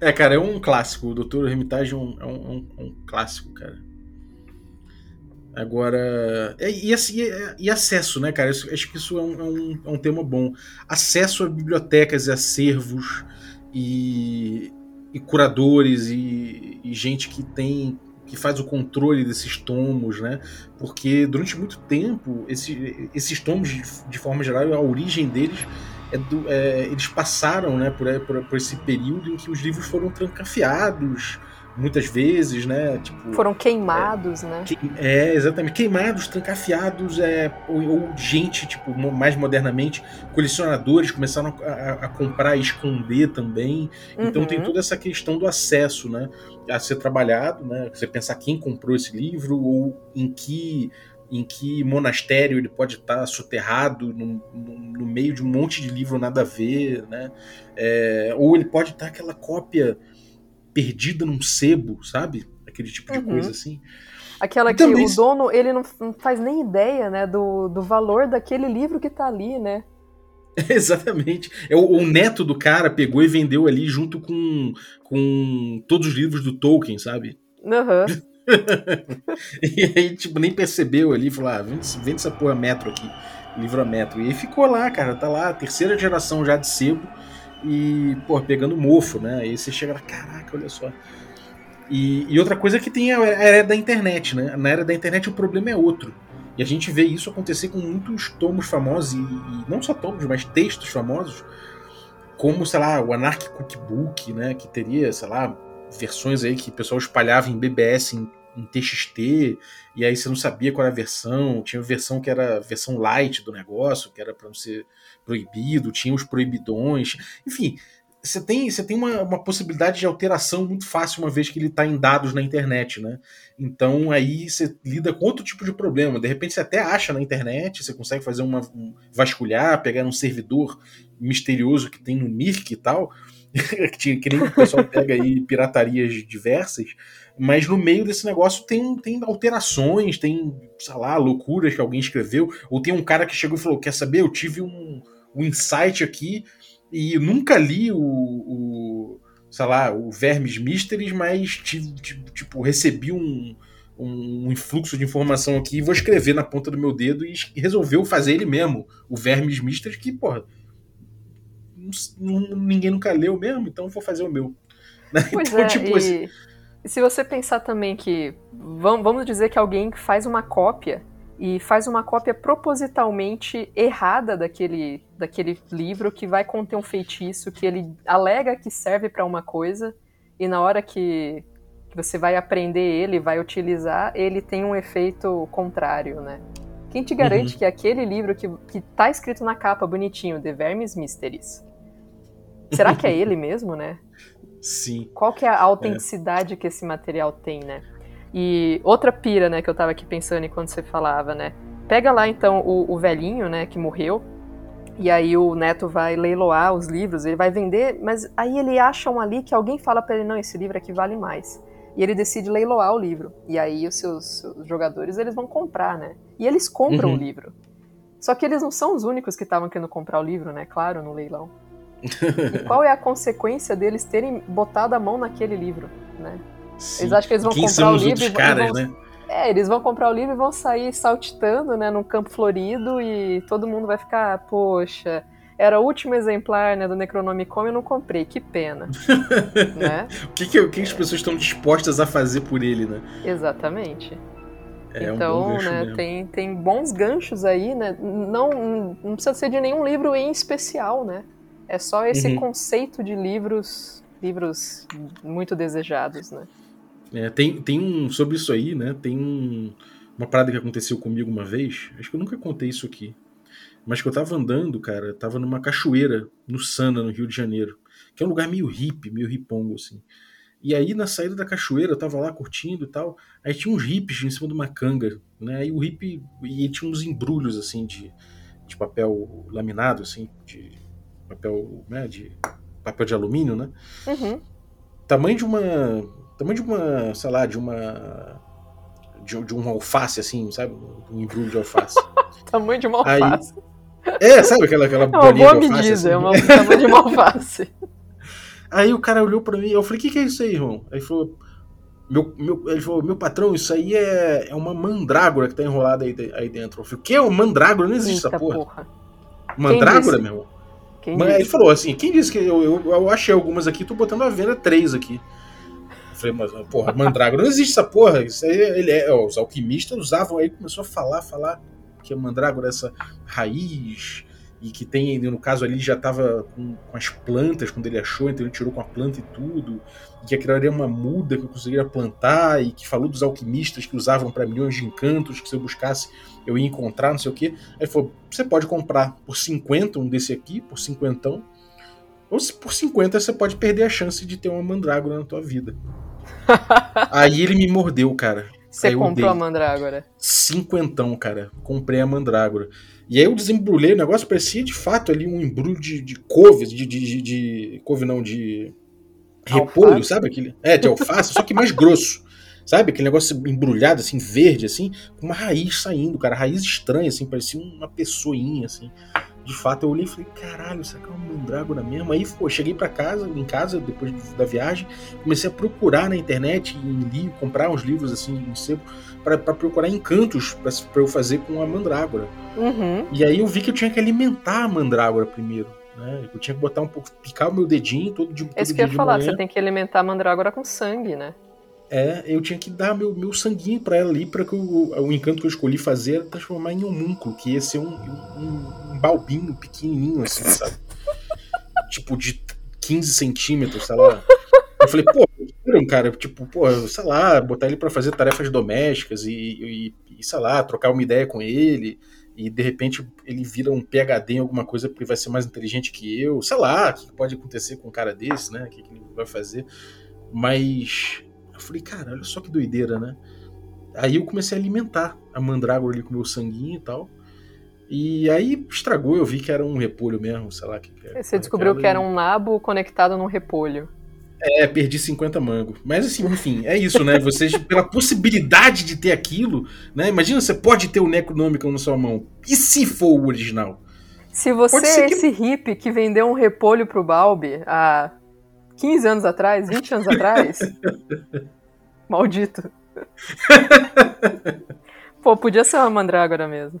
é, cara, é um clássico. O Dr. Hermitage é um, é um, é um clássico, cara. Agora. E, e, e, acesso, né, cara? acho que isso é um, é um, é um tema bom. Acesso a bibliotecas e acervos e, e curadores e, e gente que tem que faz o controle desses tomos, né? Porque durante muito tempo esse, esses tomos, de, de, forma geral, a origem deles é do, é, eles passaram, né, por, por, por, esse período em que os livros foram trancafiados, muitas vezes, né? Tipo, Foram queimados, é, né? Que, é, exatamente. Queimados, trancafiados, é, ou, ou, gente, tipo, mais modernamente, colecionadores começaram a, a, comprar e esconder também. Então uhum. tem toda essa questão do acesso, né? A ser trabalhado, né? Você pensar quem comprou esse livro ou em que em que monastério ele pode estar soterrado no, no, no, meio de um monte de livro nada a ver, né? É, ou ele pode estar aquela cópia perdida num sebo, sabe? Aquele tipo de uhum. coisa assim. Aquela que Também... o dono, ele não, não, faz nem ideia, né, do, do valor daquele livro que tá ali, né? Exatamente. É, o, o, neto do cara pegou e vendeu ali junto com, com todos os livros do Tolkien, sabe? Aham. Uhum. e aí, tipo, nem percebeu ali, falou, ah, vende, vende essa porra metro aqui, livro a metro. E aí ficou lá, cara, tá lá, terceira geração já de sebo, e, pô, pegando mofo, né? Aí você chega lá, caraca, olha só. E, e, outra coisa que tem é a era da internet, né? Na era da internet o problema é outro. E a gente vê isso acontecer com muitos tomos famosos, e, e não só tomos, mas textos famosos, como, sei lá, o Anarch Cookbook, né? Que teria, sei lá, versões aí que o pessoal espalhava em BBS em em TXT, e aí você não sabia qual era a versão, tinha versão que era versão light do negócio, que era para não ser proibido, tinha os proibidões, enfim, você tem, você tem uma, uma possibilidade de alteração muito fácil uma vez que ele está em dados na internet, né? Então aí você lida com outro tipo de problema. De repente você até acha na internet, você consegue fazer uma um, vasculhar, pegar um servidor misterioso que tem no Mirk e tal, que, que nem o pessoal pega aí piratarias diversas, mas no meio desse negócio tem, tem alterações, tem, sei lá, loucuras que alguém escreveu, ou tem um cara que chegou e falou: Quer saber? Eu tive um, um insight aqui e nunca li o, o sei lá, o Vermes Mysteries, mas tipo, recebi um, um influxo de informação aqui vou escrever na ponta do meu dedo e resolveu fazer ele mesmo, o Vermes Mysteries, que, porra, ninguém nunca leu mesmo, então vou fazer o meu. Pois então, é, tipo, e... E se você pensar também que, vamos dizer que alguém faz uma cópia e faz uma cópia propositalmente errada daquele, daquele livro que vai conter um feitiço que ele alega que serve para uma coisa e na hora que, que você vai aprender ele, vai utilizar, ele tem um efeito contrário, né? Quem te garante uhum. que aquele livro que, que tá escrito na capa bonitinho, The Vermes Mysteries, será que é ele mesmo, né? Sim. Qual que é a autenticidade é. que esse material tem, né? E outra pira, né, que eu tava aqui pensando enquanto você falava, né? Pega lá então o, o velhinho, né, que morreu, e aí o neto vai leiloar os livros, ele vai vender, mas aí ele acha um ali que alguém fala para ele, não, esse livro aqui vale mais. E ele decide leiloar o livro. E aí os seus, seus jogadores, eles vão comprar, né? E eles compram uhum. o livro. Só que eles não são os únicos que estavam querendo comprar o livro, né? Claro, no leilão. E qual é a consequência deles terem botado a mão naquele livro, né? Sim. Eles acham que eles vão Quem comprar o livro e caras, vão... né? É, eles vão comprar o livro e vão sair saltitando, né, num campo florido e todo mundo vai ficar, poxa, era o último exemplar, né, do Necronomicon e eu não comprei, que pena. né? O que, que, o que as pessoas estão dispostas a fazer por ele, né? Exatamente. É então, um né, tem, tem bons ganchos aí, né? Não, não precisa ser de nenhum livro em especial, né? É só esse uhum. conceito de livros, livros muito desejados, né? É, tem, tem um. Sobre isso aí, né? Tem um, uma parada que aconteceu comigo uma vez. Acho que eu nunca contei isso aqui. Mas que eu tava andando, cara, tava numa cachoeira no Sana, no Rio de Janeiro. Que é um lugar meio hippie, meio ripongo, assim. E aí, na saída da cachoeira, eu tava lá curtindo e tal. Aí tinha uns hippies em cima de uma canga, né? Aí o hippie. E tinha uns embrulhos, assim, de, de papel laminado, assim, de papel, né, de papel de alumínio, né? Uhum. Tamanho de uma, tamanho de uma, sei lá, de uma de, de um alface assim, sabe? Um embrulho de alface. tamanho de uma alface. Aí, é, sabe aquela aquela é uma boa medida, assim? é uma tamanho de uma alface. Aí o cara olhou para mim, eu falei: "Que que é isso aí, irmão?" Aí ele falou: meu, meu, ele falou, meu patrão, isso aí é, é uma mandrágora que tá enrolada aí, aí dentro. Eu falei, o que? Uma mandrágora? Não existe Eita essa porra. porra. Mandrágora, meu irmão? Quem Mas disse? ele falou assim: quem disse que eu, eu, eu achei algumas aqui, tô botando à venda três aqui. Eu falei, mas, porra, mandrágora, não existe essa porra. Isso aí, ele é, ó, os alquimistas usavam aí, começou a falar, falar que a mandrágora é essa raiz e que tem, no caso ali, já tava com, com as plantas quando ele achou, então ele tirou com a planta e tudo, e que aquilo ali era uma muda que eu conseguiria plantar, e que falou dos alquimistas que usavam para milhões de encantos, que se eu buscasse eu ia encontrar, não sei o que. Aí falou: você pode comprar por 50 um desse aqui, por 50. Ou se por 50 você pode perder a chance de ter uma mandrágora na tua vida. Aí ele me mordeu, cara. Você comprou dei. a mandrágora. Cinquentão, cara. Comprei a mandrágora. E aí eu desembrulhei o negócio, parecia de fato ali um embrulho de, de couve, de, de, de, couve não, de repolho, Alface? sabe? Aquele, é, de alface, só que mais grosso. Sabe? Aquele negócio embrulhado, assim, verde, assim, com uma raiz saindo, cara. Raiz estranha, assim, parecia uma pessoinha, assim. De fato, eu olhei e falei, caralho, isso aqui é uma mandrágora mesmo. Aí, pô, cheguei pra casa, em casa, depois da viagem, comecei a procurar na internet, em livro, comprar uns livros, assim, em sebo, pra, pra procurar encantos pra, pra eu fazer com a mandrágora. Uhum. E aí eu vi que eu tinha que alimentar a mandrágora primeiro. Né? Eu tinha que botar um pouco, picar o meu dedinho todo de todo É isso que eu ia falar, manhã. você tem que alimentar a mandrágora com sangue, né? É, eu tinha que dar meu, meu sanguinho pra ela ali, pra que o, o encanto que eu escolhi fazer era transformar em um homúnculo, que ia ser um, um, um balbinho pequenininho, assim, sabe? tipo, de 15 centímetros, sei lá. Eu falei, pô, um cara, tipo, pô, sei lá, botar ele pra fazer tarefas domésticas e, e, e, sei lá, trocar uma ideia com ele, e de repente ele vira um PHD em alguma coisa porque vai ser mais inteligente que eu, sei lá, o que pode acontecer com um cara desse, né? O que, que ele vai fazer. Mas eu falei, cara, olha só que doideira, né? Aí eu comecei a alimentar a mandrágora ali com meu sanguinho e tal. E aí estragou, eu vi que era um repolho mesmo, sei lá. Que, que Você descobriu que era um nabo conectado num repolho. É, perdi 50 mangos. Mas assim, enfim, é isso, né? Vocês, pela possibilidade de ter aquilo, né? Imagina, você pode ter o Necronomicon na sua mão. E se for o original? Se você é que- esse hippie que vendeu um repolho pro Balbi há 15 anos atrás, 20 anos atrás, maldito. Pô, podia ser uma mandrágora mesmo.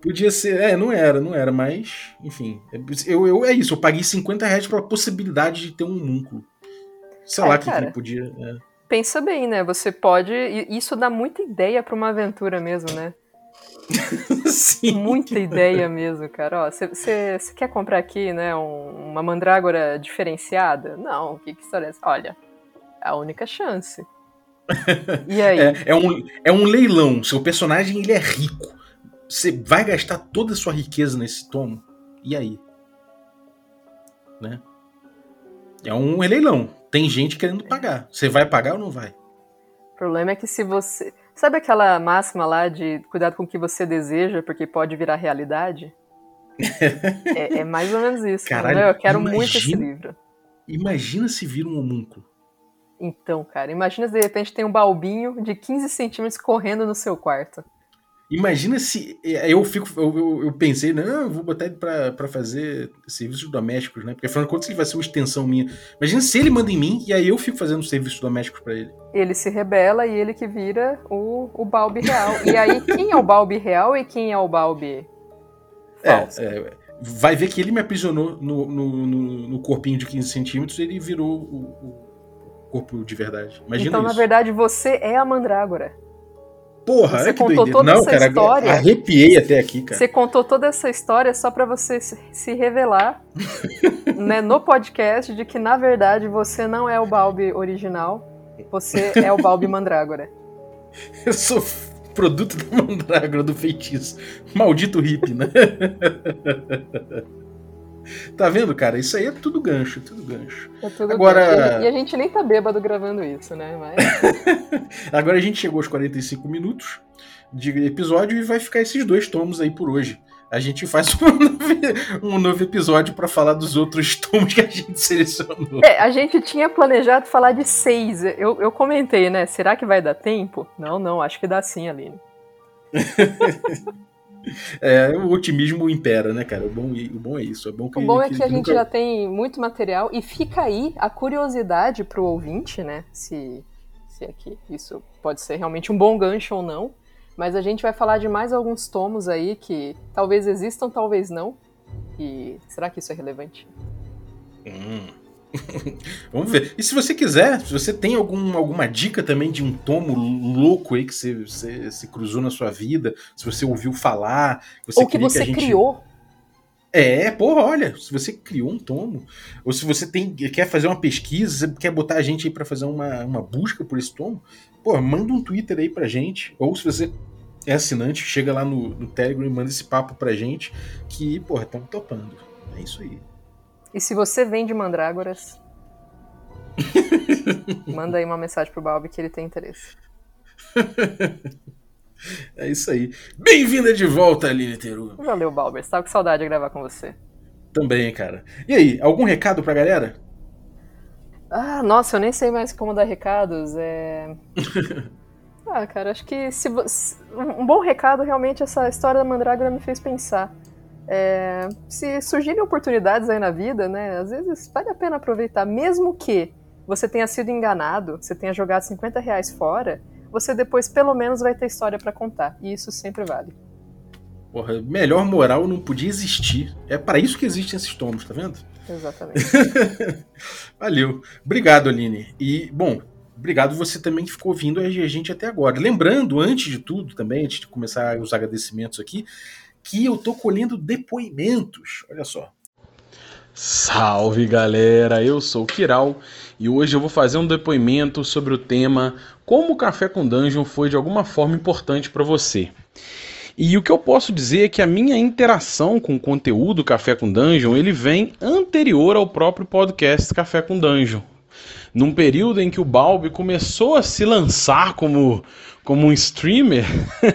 Podia ser, é, não era, não era, mas, enfim. Eu, eu, é isso, eu paguei 50 reais pela possibilidade de ter um múnculo. Sei É, lá que, que podia. é. Pensa bem, né? Você pode. Isso dá muita ideia pra uma aventura mesmo, né? Sim. Muita ideia mesmo, cara. Você quer comprar aqui, né, um- uma mandrágora diferenciada? Não, o que, que história é essa? Olha, é a única chance. E aí? É, é um, é um leilão. Seu personagem ele é rico. Você vai gastar toda a sua riqueza nesse tomo. E aí? Né? É um leilão. Tem gente querendo pagar. Você vai pagar ou não vai? O problema é que se você. Sabe aquela máxima lá de cuidado com o que você deseja, porque pode virar realidade? é, é mais ou menos isso. Caralho? Eu quero muito esse imagina- livro. Imagina se vira um homúnculo. Então, cara, imagina se de repente tem um balbinho de 15 centímetros correndo no seu quarto. Imagina se. é, Eu fico. Eu, eu, eu pensei, não, eu vou botar ele pra, pra fazer serviços domésticos, né? Porque afinal de contas ele vai ser uma extensão minha. Imagina se ele manda em mim e aí eu fico fazendo serviços domésticos pra ele. Ele se rebela e ele que vira o, o Balbi real. E aí, quem é o Balbi real e quem é o Balbi falso? É, é, vai ver que ele me aprisionou no, no, no- no corpinho de 15 centímetros e ele virou o, o corpo de verdade. Imagina então, isso. na verdade, você é a mandrágora. Porra, você que contou doideira. toda Não, essa cara, história. arrepiei até aqui, cara. Você contou toda essa história só pra você se revelar né, no podcast de que, na verdade, você não é o Balbi original, você é o Balbi Mandrágora. Eu sou produto da mandrágora do feitiço. Maldito hippie, né? tá vendo, cara? Isso aí é tudo gancho, tudo gancho. É tudo Agora- bem. E a gente nem tá bêbado gravando isso, né? Mas Agora a gente chegou aos 45 minutos de episódio e vai ficar esses dois tomos aí por hoje. A gente faz um novo, um novo episódio pra falar dos outros tomos que a gente selecionou. É, a gente tinha planejado falar de seis. Eu, eu comentei, né? Será que vai dar tempo? Não, não, acho que dá sim, Aline. É, o otimismo impera, né, cara? O bom, o bom é isso. É bom que, O bom é que a gente nunca- já tem muito material e fica aí a curiosidade pro ouvinte, né? Se, se aqui isso pode ser realmente um bom gancho ou não. Mas a gente vai falar de mais alguns tomos aí que talvez existam, talvez não. E será que isso é relevante? Hum. Vamos ver. E se você quiser, se você tem algum, alguma dica também de um tomo louco aí que você, você, você cruzou na sua vida, se você ouviu falar, você ou que você que gente... criou. É, porra, olha, se você criou um tomo, ou se você tem, quer fazer uma pesquisa, você quer botar a gente aí para fazer uma, uma busca por esse tomo, pô, manda um Twitter aí pra gente, ou se você é assinante, chega lá no, no Telegram e manda esse papo pra gente, que, porra, estamos topando. É isso aí. E se você vende mandrágoras, manda aí uma mensagem pro Balbi que ele tem interesse. é isso aí. Bem-vinda de volta, Aline Teru. Valeu, Balber. Estava com saudade de gravar com você. Também, cara. E aí, algum recado pra galera? Ah, nossa, eu nem sei mais como dar recados. É. ah, cara, acho que se, um bom recado realmente essa história da mandrágora me fez pensar. É, se surgirem oportunidades aí na vida, né, às vezes vale a pena aproveitar, mesmo que você tenha sido enganado, você tenha jogado 50 reais fora, você depois pelo menos vai ter história para contar, e isso sempre vale. Porra, melhor moral não podia existir. É para isso que existem esses tomos, tá vendo? Exatamente. Valeu. Obrigado, Aline. E, bom, obrigado você também que ficou ouvindo a gente até agora. Lembrando, antes de tudo, também, antes de começar os agradecimentos aqui, aqui eu tô colhendo depoimentos. Olha só. Salve galera, eu sou o Kiral e hoje eu vou fazer um depoimento sobre o tema como o Café com Dungeon foi de alguma forma importante para você. E o que eu posso dizer é que a minha interação com o conteúdo Café com Dungeon ele vem anterior ao próprio podcast Café com Dungeon. Num período em que o Balbi começou a se lançar como como um streamer,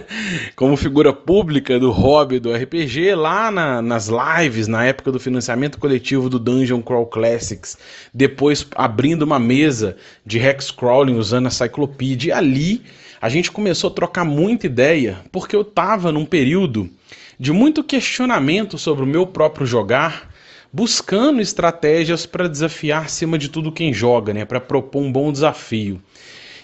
como figura pública do hobby do RPG, lá na, nas lives, na época do financiamento coletivo do Dungeon Crawl Classics, depois abrindo uma mesa de hex crawling usando a Cyclopedia, e ali a gente começou a trocar muita ideia, porque eu estava num período de muito questionamento sobre o meu próprio jogar, buscando estratégias para desafiar acima de tudo quem joga, né, para propor um bom desafio.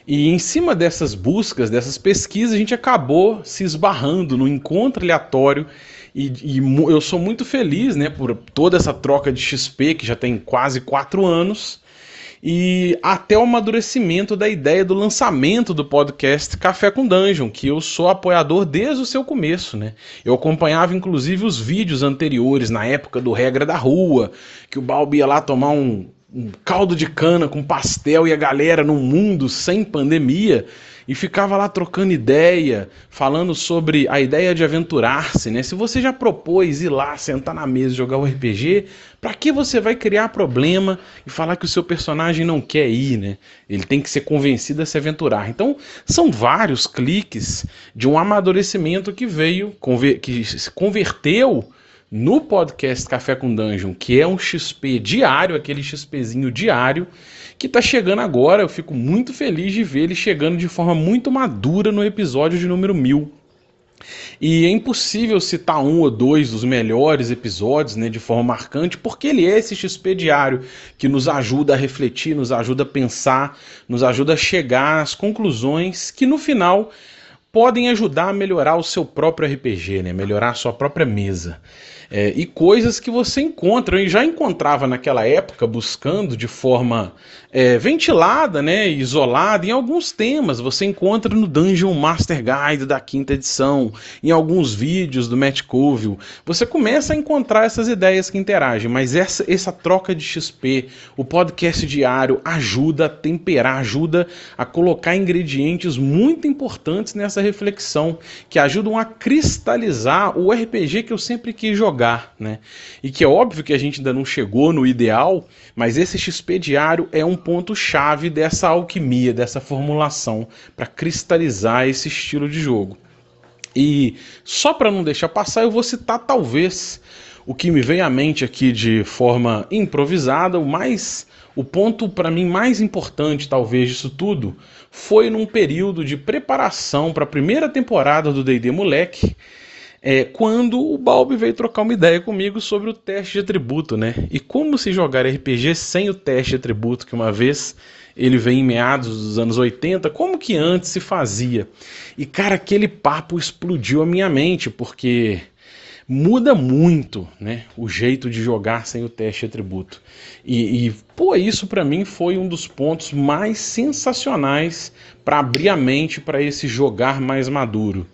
E em cima dessas buscas, dessas pesquisas, a gente acabou se esbarrando no encontro aleatório. E, e, eu sou muito feliz né, por toda essa troca de XP, que já tem quase quatro anos, e até o amadurecimento da ideia do lançamento do podcast Café com Dungeon, que eu sou apoiador desde o seu começo. Né? Eu acompanhava inclusive os vídeos anteriores, na época do Regra da Rua, que o Balbi ia lá tomar um, um caldo de cana com pastel e a galera num mundo sem pandemia e ficava lá trocando ideia, falando sobre a ideia de aventurar-se, né? Se você já propôs ir lá, sentar na mesa jogar o RPG, para que você vai criar problema e falar que o seu personagem não quer ir, né? Ele tem que ser convencido a se aventurar. Então, são vários cliques de um amadurecimento que veio, que se converteu no podcast Café com Dungeon, que é um XP diário, aquele XPzinho diário, que está chegando agora. Eu fico muito feliz de ver ele chegando de forma muito madura no episódio de número 1000. E é impossível citar um ou dois dos melhores episódios né, de forma marcante, porque ele é esse XP diário que nos ajuda a refletir, nos ajuda a pensar, nos ajuda a chegar às conclusões que no final podem ajudar a melhorar o seu próprio RPG, né, melhorar a sua própria mesa é, e coisas que você encontra. E já encontrava naquela época buscando de forma é, ventilada, né, isolada em alguns temas. Você encontra no Dungeon Master Guide da quinta edição, em alguns vídeos do Matt Colville. Você começa a encontrar essas ideias que interagem, mas essa, essa troca de XP, o podcast diário ajuda a temperar, ajuda a colocar ingredientes muito importantes nessa reflexão, que ajudam a cristalizar o RPG que eu sempre quis jogar jogar, né? E que é óbvio que a gente ainda não chegou no ideal, mas esse XP diário é um ponto chave dessa alquimia, dessa formulação para cristalizar esse estilo de jogo. E só para não deixar passar, eu vou citar talvez o que me vem à mente aqui de forma improvisada, o mais o ponto para mim mais importante talvez disso tudo foi num período de preparação para a primeira temporada do D&D Moleque, é, quando o Balbi veio trocar uma ideia comigo sobre o teste de atributo, né? E como se jogar RPG sem o teste de atributo, que uma vez ele vem em meados dos anos 80, como que antes se fazia? E cara, aquele papo explodiu a minha mente, porque muda muito né, o jeito de jogar sem o teste atributo. E, e pô, isso para mim foi um dos pontos mais sensacionais para abrir a mente para esse jogar mais maduro.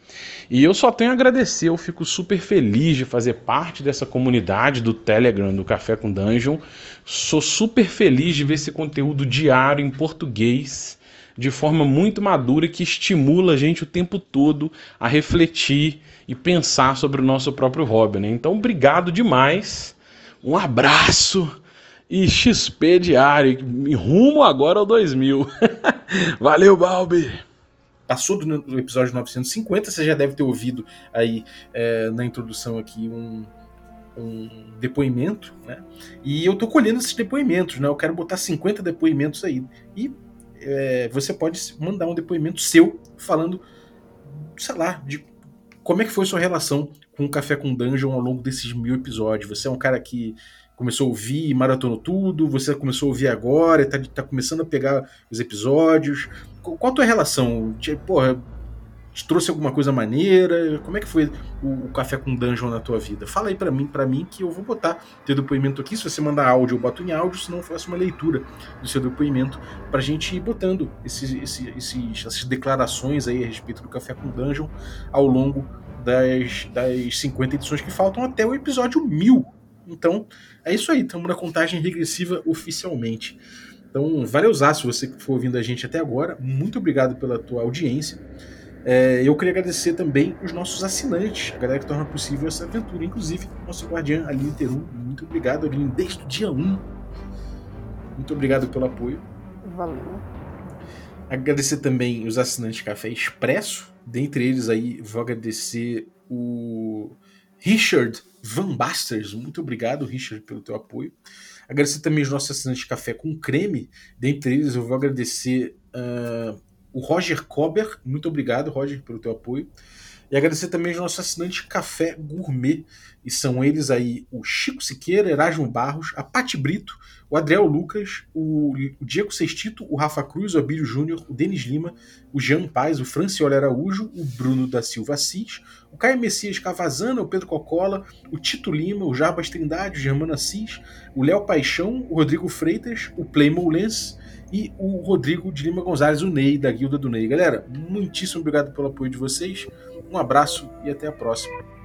E eu só tenho a agradecer, eu fico super feliz de fazer parte dessa comunidade do Telegram do Café com Dungeon. Sou super feliz de ver esse conteúdo diário em português de forma muito madura que estimula a gente o tempo todo a refletir e pensar sobre o nosso próprio hobby. Né? Então, obrigado demais, um abraço e XP diário, rumo agora ao 2000. Valeu, Balbi! Passou do episódio 950, você já deve ter ouvido aí é, na introdução aqui um, um depoimento, né? E eu tô colhendo esses depoimentos, né? Eu quero botar 50 depoimentos aí. E é, você pode mandar um depoimento seu falando, sei lá, de como é que foi sua relação com o Café com Dungeon ao longo desses mil episódios. Você é um cara que começou a ouvir e maratonou tudo, você começou a ouvir agora, está tá começando a pegar os episódios. Qual a tua relação? Porra, te trouxe alguma coisa maneira? Como é que foi o, o café com dungeon na tua vida? Fala aí para mim, para mim que eu vou botar teu depoimento aqui. Se você mandar áudio, eu boto em áudio, senão eu faço uma leitura do seu depoimento pra gente ir botando esses, esses, esses, essas declarações aí a respeito do café com dungeon ao longo das, das 50 edições que faltam até o episódio 1000. Então, é isso aí, estamos na contagem regressiva oficialmente. Então, valeu, se você for ouvindo a gente até agora. Muito obrigado pela tua audiência. É, eu queria agradecer também os nossos assinantes, a galera que torna possível essa aventura, inclusive nosso guardiã Aline Teru. Muito obrigado, Aline, desde o dia 1. Muito obrigado pelo apoio. Valeu. Agradecer também os assinantes Café Expresso. Dentre eles aí, vou agradecer o Richard Van Basters. Muito obrigado, Richard, pelo teu apoio. Agradecer também os nossos assinantes Café com Creme. Dentre eles, eu vou agradecer uh, o Roger Kober, muito obrigado, Roger, pelo teu apoio. E agradecer também aos nossos assinantes Café Gourmet, e são eles aí o Chico Siqueira, Erasmo Barros, a Pati Brito, o Adriel Lucas, o Diego Sextito, o Rafa Cruz, o Abílio Júnior, o Denis Lima, o Jean Paz, o Francioli Araújo, o Bruno da Silva Assis, o Caio Messias Cavazana, o Pedro Cocola, o Tito Lima, o Jarbas Trindade, o Germano Assis, o Léo Paixão, o Rodrigo Freitas, o Playmo Lens, e o Rodrigo de Lima Gonzalez, o Ney, da Guilda do Ney. Galera, muitíssimo obrigado pelo apoio de vocês, um abraço e até a próxima.